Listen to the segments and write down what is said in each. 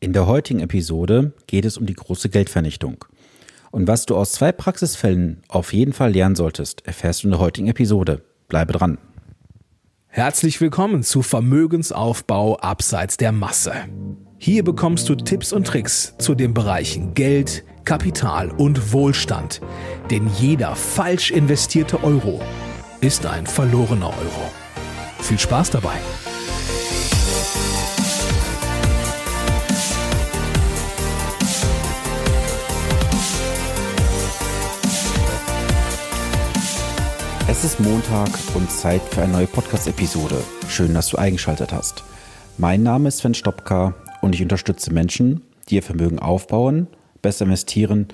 In der heutigen Episode geht es um die große Geldvernichtung. Und was du aus zwei Praxisfällen auf jeden Fall lernen solltest, erfährst du in der heutigen Episode. Bleibe dran. Herzlich willkommen zu Vermögensaufbau abseits der Masse. Hier bekommst du Tipps und Tricks zu den Bereichen Geld, Kapital und Wohlstand. Denn jeder falsch investierte Euro ist ein verlorener Euro. Viel Spaß dabei! Es ist Montag und Zeit für eine neue Podcast-Episode. Schön, dass du eingeschaltet hast. Mein Name ist Sven Stopka und ich unterstütze Menschen, die ihr Vermögen aufbauen, besser investieren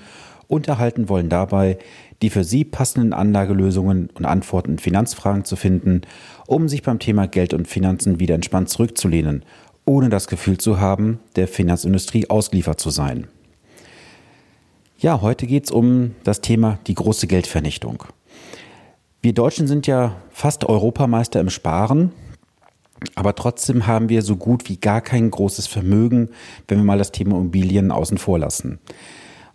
und erhalten wollen dabei, die für sie passenden Anlagelösungen und Antworten in Finanzfragen zu finden, um sich beim Thema Geld und Finanzen wieder entspannt zurückzulehnen, ohne das Gefühl zu haben, der Finanzindustrie ausgeliefert zu sein. Ja, heute geht es um das Thema die große Geldvernichtung. Wir Deutschen sind ja fast Europameister im Sparen, aber trotzdem haben wir so gut wie gar kein großes Vermögen, wenn wir mal das Thema Immobilien außen vor lassen.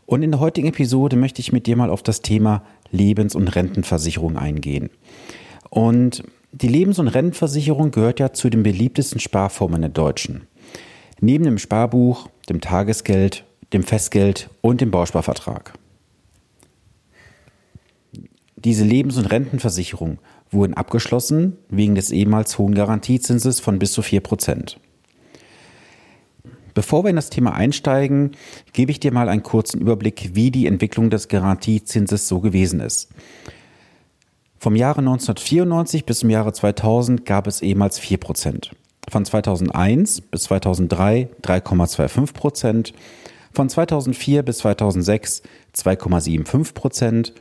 Und in der heutigen Episode möchte ich mit dir mal auf das Thema Lebens- und Rentenversicherung eingehen. Und die Lebens- und Rentenversicherung gehört ja zu den beliebtesten Sparformen der Deutschen. Neben dem Sparbuch, dem Tagesgeld, dem Festgeld und dem Bausparvertrag. Diese Lebens- und Rentenversicherung wurden abgeschlossen wegen des ehemals hohen Garantiezinses von bis zu 4 Prozent. Bevor wir in das Thema einsteigen, gebe ich dir mal einen kurzen Überblick, wie die Entwicklung des Garantiezinses so gewesen ist. Vom Jahre 1994 bis zum Jahre 2000 gab es ehemals 4 Prozent. Von 2001 bis 2003 3,25 Prozent. Von 2004 bis 2006 2,75 Prozent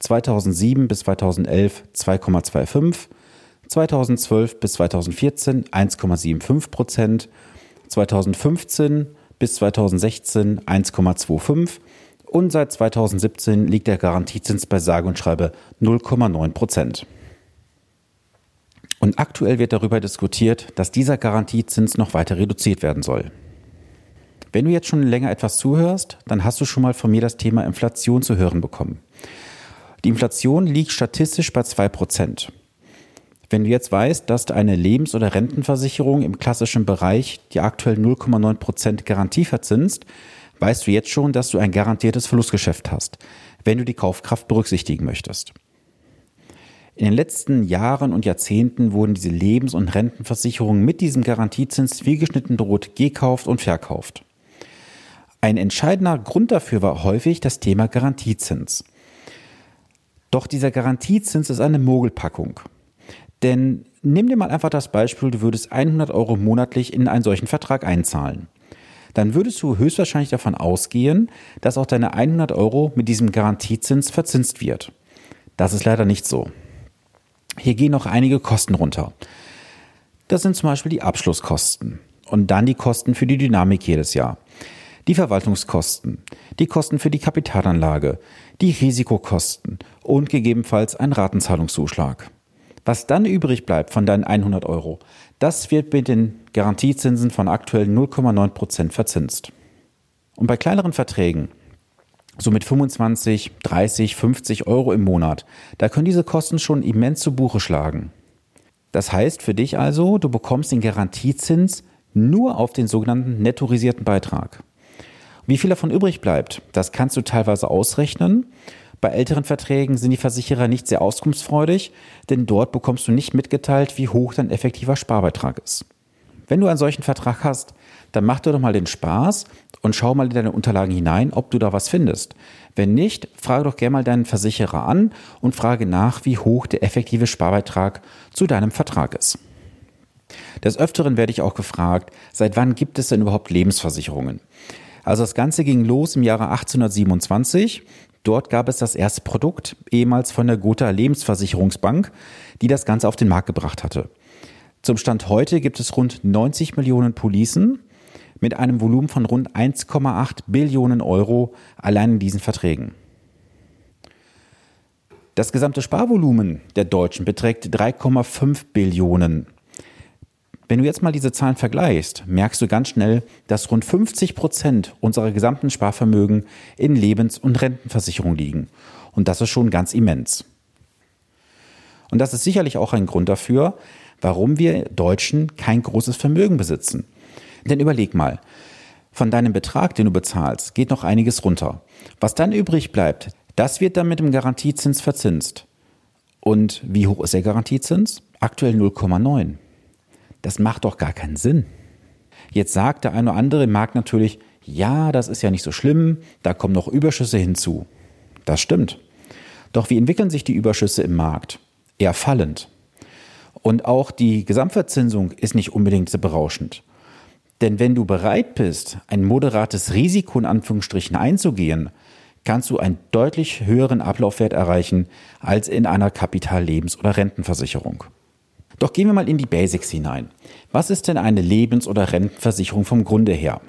2007 bis 2011 2,25, 2012 bis 2014 1,75 Prozent, 2015 bis 2016 1,25 und seit 2017 liegt der Garantiezins bei sage und schreibe 0,9 Prozent. Und aktuell wird darüber diskutiert, dass dieser Garantiezins noch weiter reduziert werden soll. Wenn du jetzt schon länger etwas zuhörst, dann hast du schon mal von mir das Thema Inflation zu hören bekommen. Die Inflation liegt statistisch bei 2%. Wenn du jetzt weißt, dass eine Lebens- oder Rentenversicherung im klassischen Bereich die aktuell 0,9% Garantie verzinst, weißt du jetzt schon, dass du ein garantiertes Verlustgeschäft hast, wenn du die Kaufkraft berücksichtigen möchtest. In den letzten Jahren und Jahrzehnten wurden diese Lebens- und Rentenversicherungen mit diesem Garantiezins wie geschnitten droht gekauft und verkauft. Ein entscheidender Grund dafür war häufig das Thema Garantiezins. Doch dieser Garantiezins ist eine Mogelpackung. Denn nimm dir mal einfach das Beispiel, du würdest 100 Euro monatlich in einen solchen Vertrag einzahlen. Dann würdest du höchstwahrscheinlich davon ausgehen, dass auch deine 100 Euro mit diesem Garantiezins verzinst wird. Das ist leider nicht so. Hier gehen noch einige Kosten runter. Das sind zum Beispiel die Abschlusskosten und dann die Kosten für die Dynamik jedes Jahr die Verwaltungskosten, die Kosten für die Kapitalanlage, die Risikokosten und gegebenenfalls ein Ratenzahlungszuschlag. Was dann übrig bleibt von deinen 100 Euro, das wird mit den Garantiezinsen von aktuell 0,9 Prozent verzinst. Und bei kleineren Verträgen, so mit 25, 30, 50 Euro im Monat, da können diese Kosten schon immens zu Buche schlagen. Das heißt für dich also, du bekommst den Garantiezins nur auf den sogenannten nettorisierten Beitrag. Wie viel davon übrig bleibt, das kannst du teilweise ausrechnen. Bei älteren Verträgen sind die Versicherer nicht sehr auskunftsfreudig, denn dort bekommst du nicht mitgeteilt, wie hoch dein effektiver Sparbeitrag ist. Wenn du einen solchen Vertrag hast, dann mach dir doch mal den Spaß und schau mal in deine Unterlagen hinein, ob du da was findest. Wenn nicht, frage doch gerne mal deinen Versicherer an und frage nach, wie hoch der effektive Sparbeitrag zu deinem Vertrag ist. Des Öfteren werde ich auch gefragt, seit wann gibt es denn überhaupt Lebensversicherungen? Also das Ganze ging los im Jahre 1827. Dort gab es das erste Produkt, ehemals von der Gotha Lebensversicherungsbank, die das Ganze auf den Markt gebracht hatte. Zum Stand heute gibt es rund 90 Millionen Policen mit einem Volumen von rund 1,8 Billionen Euro allein in diesen Verträgen. Das gesamte Sparvolumen der Deutschen beträgt 3,5 Billionen. Wenn du jetzt mal diese Zahlen vergleichst, merkst du ganz schnell, dass rund 50 Prozent unserer gesamten Sparvermögen in Lebens- und Rentenversicherung liegen. Und das ist schon ganz immens. Und das ist sicherlich auch ein Grund dafür, warum wir Deutschen kein großes Vermögen besitzen. Denn überleg mal, von deinem Betrag, den du bezahlst, geht noch einiges runter. Was dann übrig bleibt, das wird dann mit dem Garantiezins verzinst. Und wie hoch ist der Garantiezins? Aktuell 0,9. Das macht doch gar keinen Sinn. Jetzt sagt der eine oder andere im Markt natürlich, ja, das ist ja nicht so schlimm, da kommen noch Überschüsse hinzu. Das stimmt. Doch wie entwickeln sich die Überschüsse im Markt? Eher fallend. Und auch die Gesamtverzinsung ist nicht unbedingt so berauschend. Denn wenn du bereit bist, ein moderates Risiko in Anführungsstrichen einzugehen, kannst du einen deutlich höheren Ablaufwert erreichen als in einer Kapitallebens- oder Rentenversicherung. Doch gehen wir mal in die Basics hinein. Was ist denn eine Lebens- oder Rentenversicherung vom Grunde her?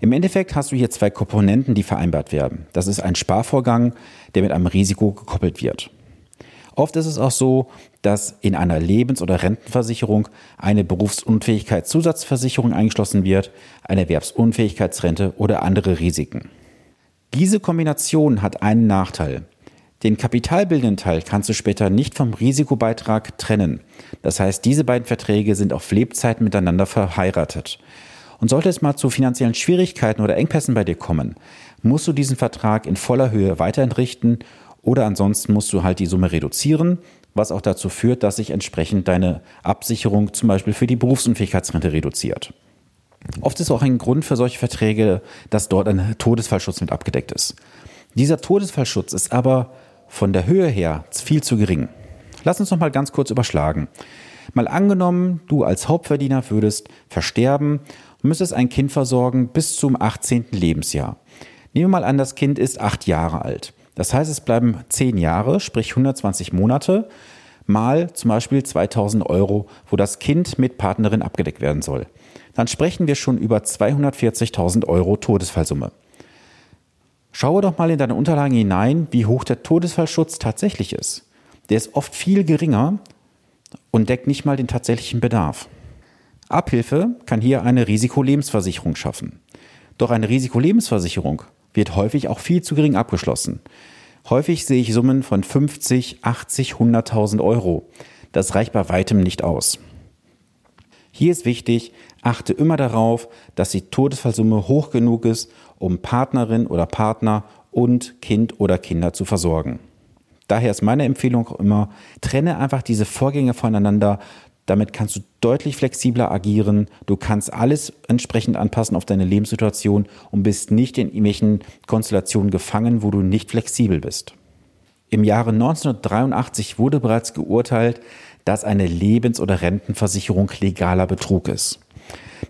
Im Endeffekt hast du hier zwei Komponenten, die vereinbart werden. Das ist ein Sparvorgang, der mit einem Risiko gekoppelt wird. Oft ist es auch so, dass in einer Lebens- oder Rentenversicherung eine Berufsunfähigkeitszusatzversicherung eingeschlossen wird, eine Erwerbsunfähigkeitsrente oder andere Risiken. Diese Kombination hat einen Nachteil. Den kapitalbildenden Teil kannst du später nicht vom Risikobeitrag trennen. Das heißt, diese beiden Verträge sind auf Lebzeiten miteinander verheiratet. Und sollte es mal zu finanziellen Schwierigkeiten oder Engpässen bei dir kommen, musst du diesen Vertrag in voller Höhe weiterentrichten oder ansonsten musst du halt die Summe reduzieren, was auch dazu führt, dass sich entsprechend deine Absicherung zum Beispiel für die Berufsunfähigkeitsrente reduziert. Oft ist auch ein Grund für solche Verträge, dass dort ein Todesfallschutz mit abgedeckt ist. Dieser Todesfallschutz ist aber von der Höhe her viel zu gering. Lass uns noch mal ganz kurz überschlagen. Mal angenommen, du als Hauptverdiener würdest versterben und müsstest ein Kind versorgen bis zum 18. Lebensjahr. Nehmen wir mal an, das Kind ist acht Jahre alt. Das heißt, es bleiben zehn Jahre, sprich 120 Monate, mal zum Beispiel 2000 Euro, wo das Kind mit Partnerin abgedeckt werden soll. Dann sprechen wir schon über 240.000 Euro Todesfallsumme. Schaue doch mal in deine Unterlagen hinein, wie hoch der Todesfallschutz tatsächlich ist. Der ist oft viel geringer und deckt nicht mal den tatsächlichen Bedarf. Abhilfe kann hier eine Risikolebensversicherung schaffen. Doch eine Risikolebensversicherung wird häufig auch viel zu gering abgeschlossen. Häufig sehe ich Summen von 50, 80, 100.000 Euro. Das reicht bei weitem nicht aus. Hier ist wichtig, achte immer darauf, dass die Todesfallsumme hoch genug ist, um Partnerin oder Partner und Kind oder Kinder zu versorgen. Daher ist meine Empfehlung auch immer, trenne einfach diese Vorgänge voneinander. Damit kannst du deutlich flexibler agieren. Du kannst alles entsprechend anpassen auf deine Lebenssituation und bist nicht in irgendwelchen Konstellationen gefangen, wo du nicht flexibel bist. Im Jahre 1983 wurde bereits geurteilt, dass eine Lebens- oder Rentenversicherung legaler Betrug ist.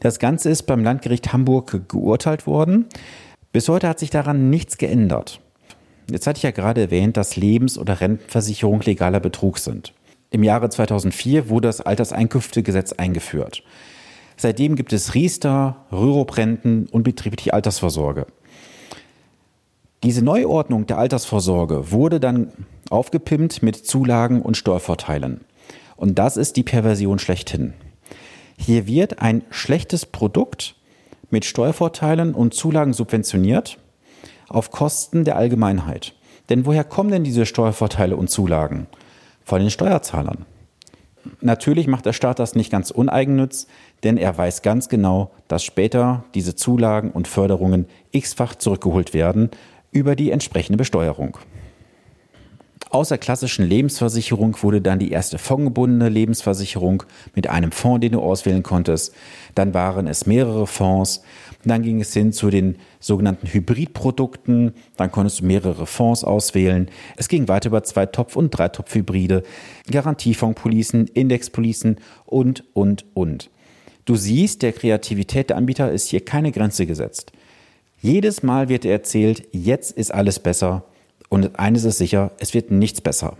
Das Ganze ist beim Landgericht Hamburg geurteilt worden. Bis heute hat sich daran nichts geändert. Jetzt hatte ich ja gerade erwähnt, dass Lebens- oder Rentenversicherung legaler Betrug sind. Im Jahre 2004 wurde das Alterseinkünftegesetz eingeführt. Seitdem gibt es Riester, Rürup-Renten und betriebliche Altersvorsorge. Diese Neuordnung der Altersvorsorge wurde dann aufgepimpt mit Zulagen und Steuervorteilen. Und das ist die Perversion schlechthin. Hier wird ein schlechtes Produkt mit Steuervorteilen und Zulagen subventioniert auf Kosten der Allgemeinheit. Denn woher kommen denn diese Steuervorteile und Zulagen? Von den Steuerzahlern. Natürlich macht der Staat das nicht ganz uneigennütz, denn er weiß ganz genau, dass später diese Zulagen und Förderungen x-fach zurückgeholt werden über die entsprechende Besteuerung. Außer klassischen Lebensversicherung wurde dann die erste fondgebundene Lebensversicherung mit einem Fonds, den du auswählen konntest. Dann waren es mehrere Fonds. Dann ging es hin zu den sogenannten Hybridprodukten. Dann konntest du mehrere Fonds auswählen. Es ging weiter über zwei Topf- und Dreitopf-Hybride, Garantiefondpolicen, Indexpolicen und, und, und. Du siehst, der Kreativität der Anbieter ist hier keine Grenze gesetzt. Jedes Mal wird erzählt, jetzt ist alles besser. Und eines ist sicher, es wird nichts besser.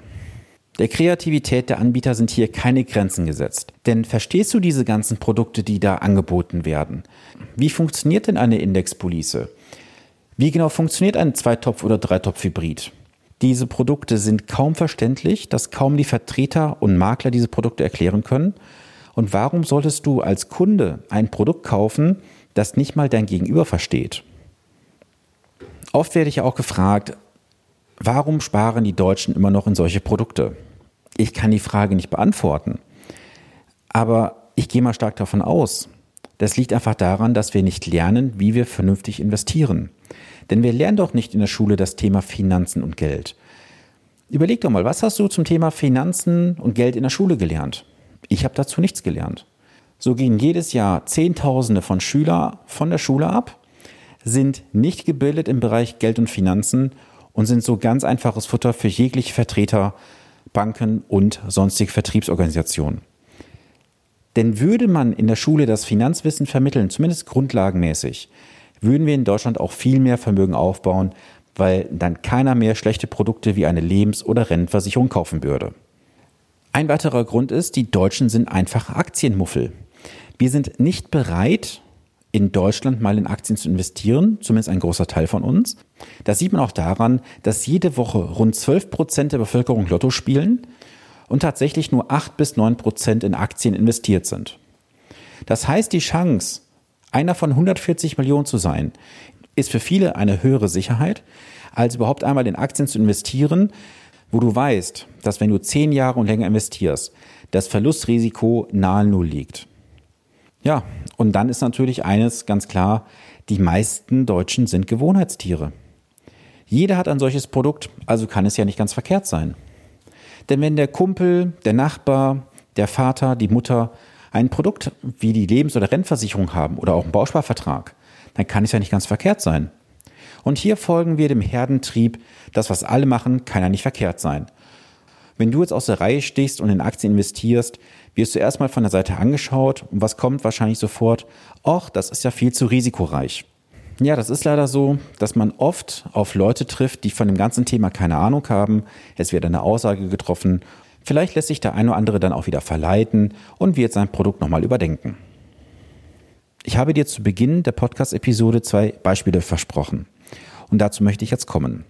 Der Kreativität der Anbieter sind hier keine Grenzen gesetzt. Denn verstehst du diese ganzen Produkte, die da angeboten werden? Wie funktioniert denn eine Indexpolice? Wie genau funktioniert ein Zweitopf- oder Dreitopf-Hybrid? Diese Produkte sind kaum verständlich, dass kaum die Vertreter und Makler diese Produkte erklären können. Und warum solltest du als Kunde ein Produkt kaufen, das nicht mal dein Gegenüber versteht? Oft werde ich auch gefragt, warum sparen die Deutschen immer noch in solche Produkte? Ich kann die Frage nicht beantworten. Aber ich gehe mal stark davon aus. Das liegt einfach daran, dass wir nicht lernen, wie wir vernünftig investieren. Denn wir lernen doch nicht in der Schule das Thema Finanzen und Geld. Überleg doch mal, was hast du zum Thema Finanzen und Geld in der Schule gelernt? Ich habe dazu nichts gelernt. So gehen jedes Jahr Zehntausende von Schülern von der Schule ab, sind nicht gebildet im Bereich Geld und Finanzen und sind so ganz einfaches Futter für jegliche Vertreter, Banken und sonstige Vertriebsorganisationen. Denn würde man in der Schule das Finanzwissen vermitteln, zumindest grundlagenmäßig, würden wir in Deutschland auch viel mehr Vermögen aufbauen, weil dann keiner mehr schlechte Produkte wie eine Lebens- oder Rentenversicherung kaufen würde. Ein weiterer Grund ist, die Deutschen sind einfach Aktienmuffel. Wir sind nicht bereit, in Deutschland mal in Aktien zu investieren, zumindest ein großer Teil von uns. Das sieht man auch daran, dass jede Woche rund 12 Prozent der Bevölkerung Lotto spielen und tatsächlich nur 8 bis 9 Prozent in Aktien investiert sind. Das heißt, die Chance, einer von 140 Millionen zu sein, ist für viele eine höhere Sicherheit, als überhaupt einmal in Aktien zu investieren, wo du weißt, dass wenn du zehn Jahre und länger investierst, das Verlustrisiko nahe Null liegt. Ja, und dann ist natürlich eines ganz klar, die meisten Deutschen sind Gewohnheitstiere. Jeder hat ein solches Produkt, also kann es ja nicht ganz verkehrt sein. Denn wenn der Kumpel, der Nachbar, der Vater, die Mutter ein Produkt wie die Lebens- oder Rennversicherung haben oder auch einen Bausparvertrag, dann kann es ja nicht ganz verkehrt sein. Und hier folgen wir dem Herdentrieb, das, was alle machen, kann ja nicht verkehrt sein. Wenn du jetzt aus der Reihe stichst und in Aktien investierst, wirst du erstmal von der Seite angeschaut und was kommt wahrscheinlich sofort? Och, das ist ja viel zu risikoreich. Ja, das ist leider so, dass man oft auf Leute trifft, die von dem ganzen Thema keine Ahnung haben. Es wird eine Aussage getroffen Vielleicht lässt sich der eine oder andere dann auch wieder verleiten und wird sein Produkt nochmal überdenken. Ich habe dir zu Beginn der Podcast-Episode zwei Beispiele versprochen. Und dazu möchte ich jetzt kommen.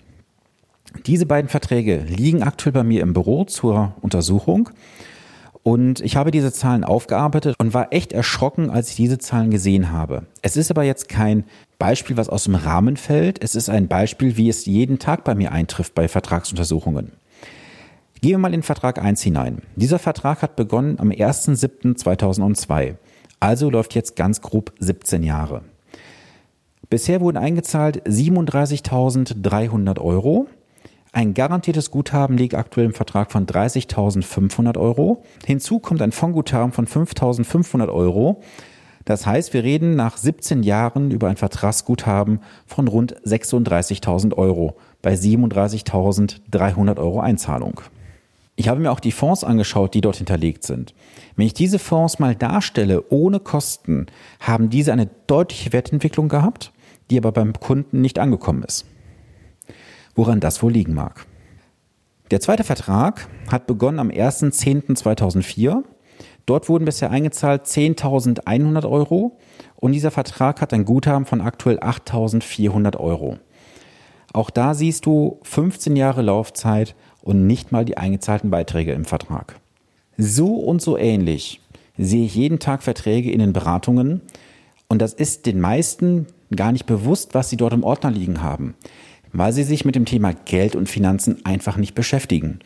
Diese beiden Verträge liegen aktuell bei mir im Büro zur Untersuchung. Und ich habe diese Zahlen aufgearbeitet und war echt erschrocken, als ich diese Zahlen gesehen habe. Es ist aber jetzt kein Beispiel, was aus dem Rahmen fällt. Es ist ein Beispiel, wie es jeden Tag bei mir eintrifft bei Vertragsuntersuchungen. Gehen wir mal in Vertrag 1 hinein. Dieser Vertrag hat begonnen am 1.7.2002. Also läuft jetzt ganz grob 17 Jahre. Bisher wurden eingezahlt 37.300 Euro. Ein garantiertes Guthaben liegt aktuell im Vertrag von 30.500 Euro. Hinzu kommt ein Fondsguthaben von 5.500 Euro. Das heißt, wir reden nach 17 Jahren über ein Vertragsguthaben von rund 36.000 Euro bei 37.300 Euro Einzahlung. Ich habe mir auch die Fonds angeschaut, die dort hinterlegt sind. Wenn ich diese Fonds mal darstelle ohne Kosten, haben diese eine deutliche Wertentwicklung gehabt, die aber beim Kunden nicht angekommen ist. Woran das wohl liegen mag. Der zweite Vertrag hat begonnen am 1.10.2004. Dort wurden bisher eingezahlt 10.100 Euro und dieser Vertrag hat ein Guthaben von aktuell 8.400 Euro. Auch da siehst du 15 Jahre Laufzeit und nicht mal die eingezahlten Beiträge im Vertrag. So und so ähnlich sehe ich jeden Tag Verträge in den Beratungen und das ist den meisten gar nicht bewusst, was sie dort im Ordner liegen haben, weil sie sich mit dem Thema Geld und Finanzen einfach nicht beschäftigen.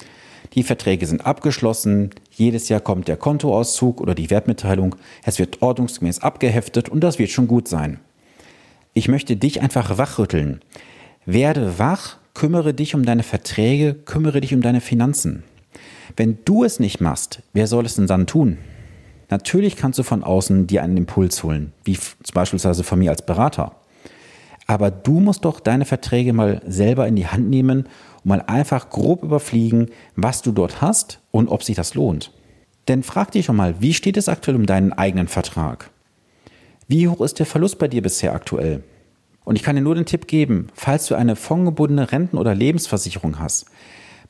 Die Verträge sind abgeschlossen, jedes Jahr kommt der Kontoauszug oder die Wertmitteilung, es wird ordnungsgemäß abgeheftet und das wird schon gut sein. Ich möchte dich einfach wachrütteln. Werde wach kümmere dich um deine Verträge, kümmere dich um deine Finanzen. Wenn du es nicht machst, wer soll es denn dann tun? Natürlich kannst du von außen dir einen Impuls holen, wie beispielsweise von mir als Berater. Aber du musst doch deine Verträge mal selber in die Hand nehmen und mal einfach grob überfliegen, was du dort hast und ob sich das lohnt. Denn frag dich schon mal, wie steht es aktuell um deinen eigenen Vertrag? Wie hoch ist der Verlust bei dir bisher aktuell? Und ich kann dir nur den Tipp geben, falls du eine fondgebundene Renten- oder Lebensversicherung hast,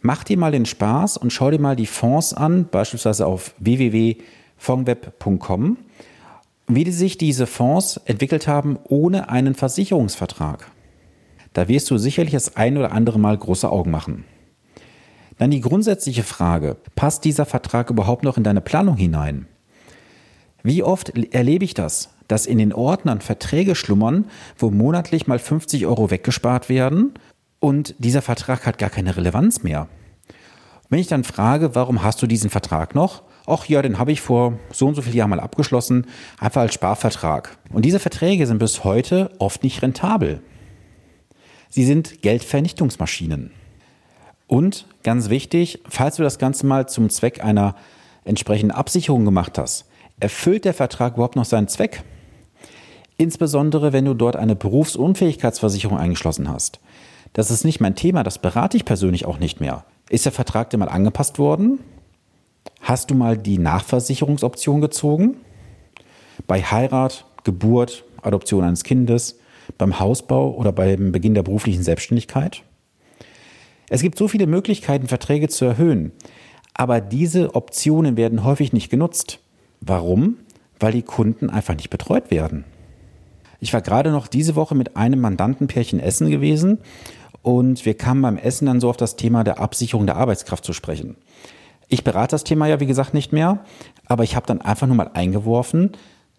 mach dir mal den Spaß und schau dir mal die Fonds an, beispielsweise auf www.fondweb.com, wie sich diese Fonds entwickelt haben ohne einen Versicherungsvertrag. Da wirst du sicherlich das ein oder andere Mal große Augen machen. Dann die grundsätzliche Frage, passt dieser Vertrag überhaupt noch in deine Planung hinein? Wie oft erlebe ich das, dass in den Ordnern Verträge schlummern, wo monatlich mal 50 Euro weggespart werden und dieser Vertrag hat gar keine Relevanz mehr. Wenn ich dann frage, warum hast du diesen Vertrag noch? Ach ja, den habe ich vor so und so vielen Jahren mal abgeschlossen, einfach als Sparvertrag. Und diese Verträge sind bis heute oft nicht rentabel. Sie sind Geldvernichtungsmaschinen. Und ganz wichtig, falls du das Ganze mal zum Zweck einer entsprechenden Absicherung gemacht hast, erfüllt der Vertrag überhaupt noch seinen Zweck? Insbesondere, wenn du dort eine Berufsunfähigkeitsversicherung eingeschlossen hast. Das ist nicht mein Thema, das berate ich persönlich auch nicht mehr. Ist der Vertrag denn mal angepasst worden? Hast du mal die Nachversicherungsoption gezogen? Bei Heirat, Geburt, Adoption eines Kindes, beim Hausbau oder beim Beginn der beruflichen Selbstständigkeit? Es gibt so viele Möglichkeiten, Verträge zu erhöhen, aber diese Optionen werden häufig nicht genutzt. Warum? Weil die Kunden einfach nicht betreut werden. Ich war gerade noch diese Woche mit einem Mandantenpärchen essen gewesen und wir kamen beim Essen dann so auf das Thema der Absicherung der Arbeitskraft zu sprechen. Ich berate das Thema ja, wie gesagt, nicht mehr, aber ich habe dann einfach nur mal eingeworfen,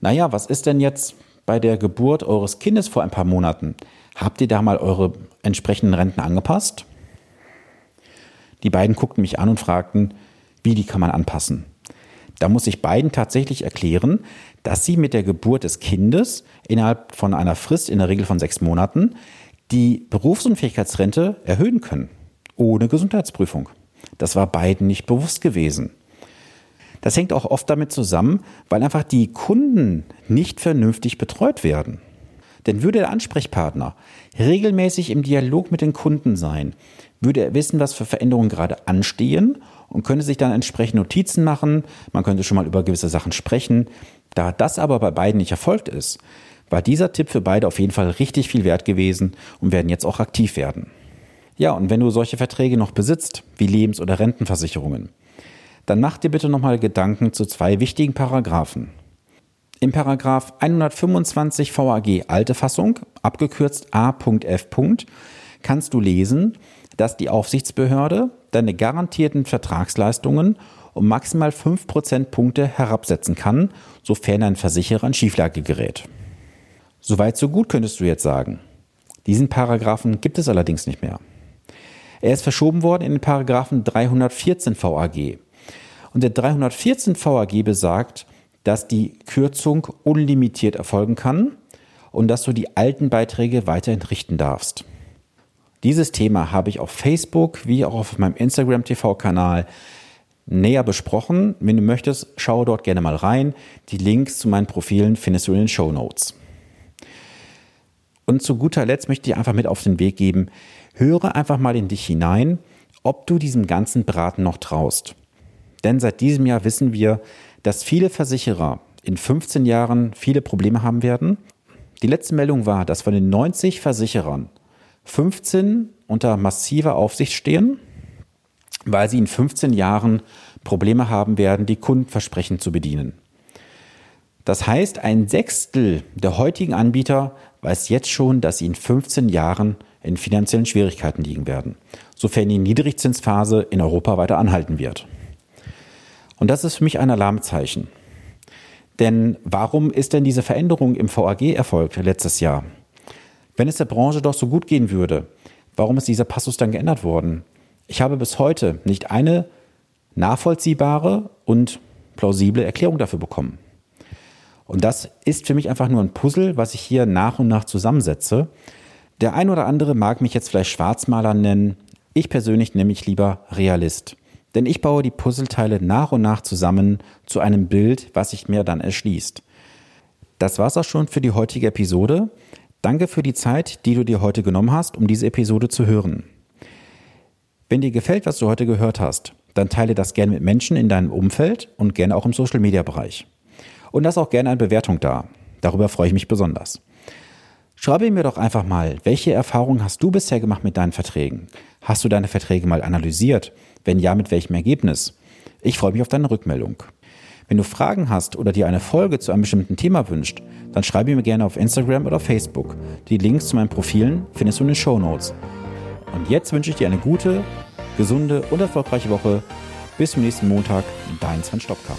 naja, was ist denn jetzt bei der Geburt eures Kindes vor ein paar Monaten? Habt ihr da mal eure entsprechenden Renten angepasst? Die beiden guckten mich an und fragten, wie die kann man anpassen? Da muss ich beiden tatsächlich erklären, dass sie mit der Geburt des Kindes innerhalb von einer Frist, in der Regel von sechs Monaten, die Berufsunfähigkeitsrente erhöhen können, ohne Gesundheitsprüfung. Das war beiden nicht bewusst gewesen. Das hängt auch oft damit zusammen, weil einfach die Kunden nicht vernünftig betreut werden. Denn würde der Ansprechpartner regelmäßig im Dialog mit den Kunden sein, würde er wissen, was für Veränderungen gerade anstehen und könnte sich dann entsprechend Notizen machen. Man könnte schon mal über gewisse Sachen sprechen. Da das aber bei beiden nicht erfolgt ist, war dieser Tipp für beide auf jeden Fall richtig viel wert gewesen und werden jetzt auch aktiv werden. Ja, und wenn du solche Verträge noch besitzt, wie Lebens- oder Rentenversicherungen, dann mach dir bitte nochmal Gedanken zu zwei wichtigen Paragraphen. Im Paragraph 125 VAG alte Fassung, abgekürzt A.F. kannst du lesen, dass die Aufsichtsbehörde deine garantierten Vertragsleistungen um maximal 5 Prozentpunkte herabsetzen kann, sofern ein Versicherer in Schieflage gerät. Soweit so gut könntest du jetzt sagen. Diesen Paragraphen gibt es allerdings nicht mehr. Er ist verschoben worden in den Paragraphen 314 VAG. Und der 314 VAG besagt, dass die Kürzung unlimitiert erfolgen kann und dass du die alten Beiträge weiterhin richten darfst. Dieses Thema habe ich auf Facebook wie auch auf meinem Instagram TV-Kanal näher besprochen. Wenn du möchtest, schaue dort gerne mal rein. Die Links zu meinen Profilen findest du in den Show Notes. Und zu guter Letzt möchte ich einfach mit auf den Weg geben, höre einfach mal in dich hinein, ob du diesem ganzen Braten noch traust. Denn seit diesem Jahr wissen wir, dass viele Versicherer in 15 Jahren viele Probleme haben werden. Die letzte Meldung war, dass von den 90 Versicherern 15 unter massiver Aufsicht stehen, weil sie in 15 Jahren Probleme haben werden, die Kundenversprechen zu bedienen. Das heißt, ein Sechstel der heutigen Anbieter weiß jetzt schon, dass sie in 15 Jahren in finanziellen Schwierigkeiten liegen werden, sofern die Niedrigzinsphase in Europa weiter anhalten wird. Und das ist für mich ein Alarmzeichen. Denn warum ist denn diese Veränderung im VAG erfolgt letztes Jahr? Wenn es der Branche doch so gut gehen würde, warum ist dieser Passus dann geändert worden? Ich habe bis heute nicht eine nachvollziehbare und plausible Erklärung dafür bekommen. Und das ist für mich einfach nur ein Puzzle, was ich hier nach und nach zusammensetze. Der ein oder andere mag mich jetzt vielleicht Schwarzmaler nennen. Ich persönlich nenne mich lieber Realist. Denn ich baue die Puzzleteile nach und nach zusammen zu einem Bild, was sich mir dann erschließt. Das war's auch schon für die heutige Episode. Danke für die Zeit, die du dir heute genommen hast, um diese Episode zu hören. Wenn dir gefällt, was du heute gehört hast, dann teile das gerne mit Menschen in deinem Umfeld und gerne auch im Social Media Bereich. Und lass auch gerne eine Bewertung da. Darüber freue ich mich besonders. Schreibe mir doch einfach mal, welche Erfahrungen hast du bisher gemacht mit deinen Verträgen? Hast du deine Verträge mal analysiert? Wenn ja, mit welchem Ergebnis? Ich freue mich auf deine Rückmeldung. Wenn du Fragen hast oder dir eine Folge zu einem bestimmten Thema wünscht, dann schreibe mir gerne auf Instagram oder Facebook. Die Links zu meinen Profilen findest du in den Show Notes. Und jetzt wünsche ich dir eine gute, gesunde und erfolgreiche Woche. Bis zum nächsten Montag, dein Sven Stopka.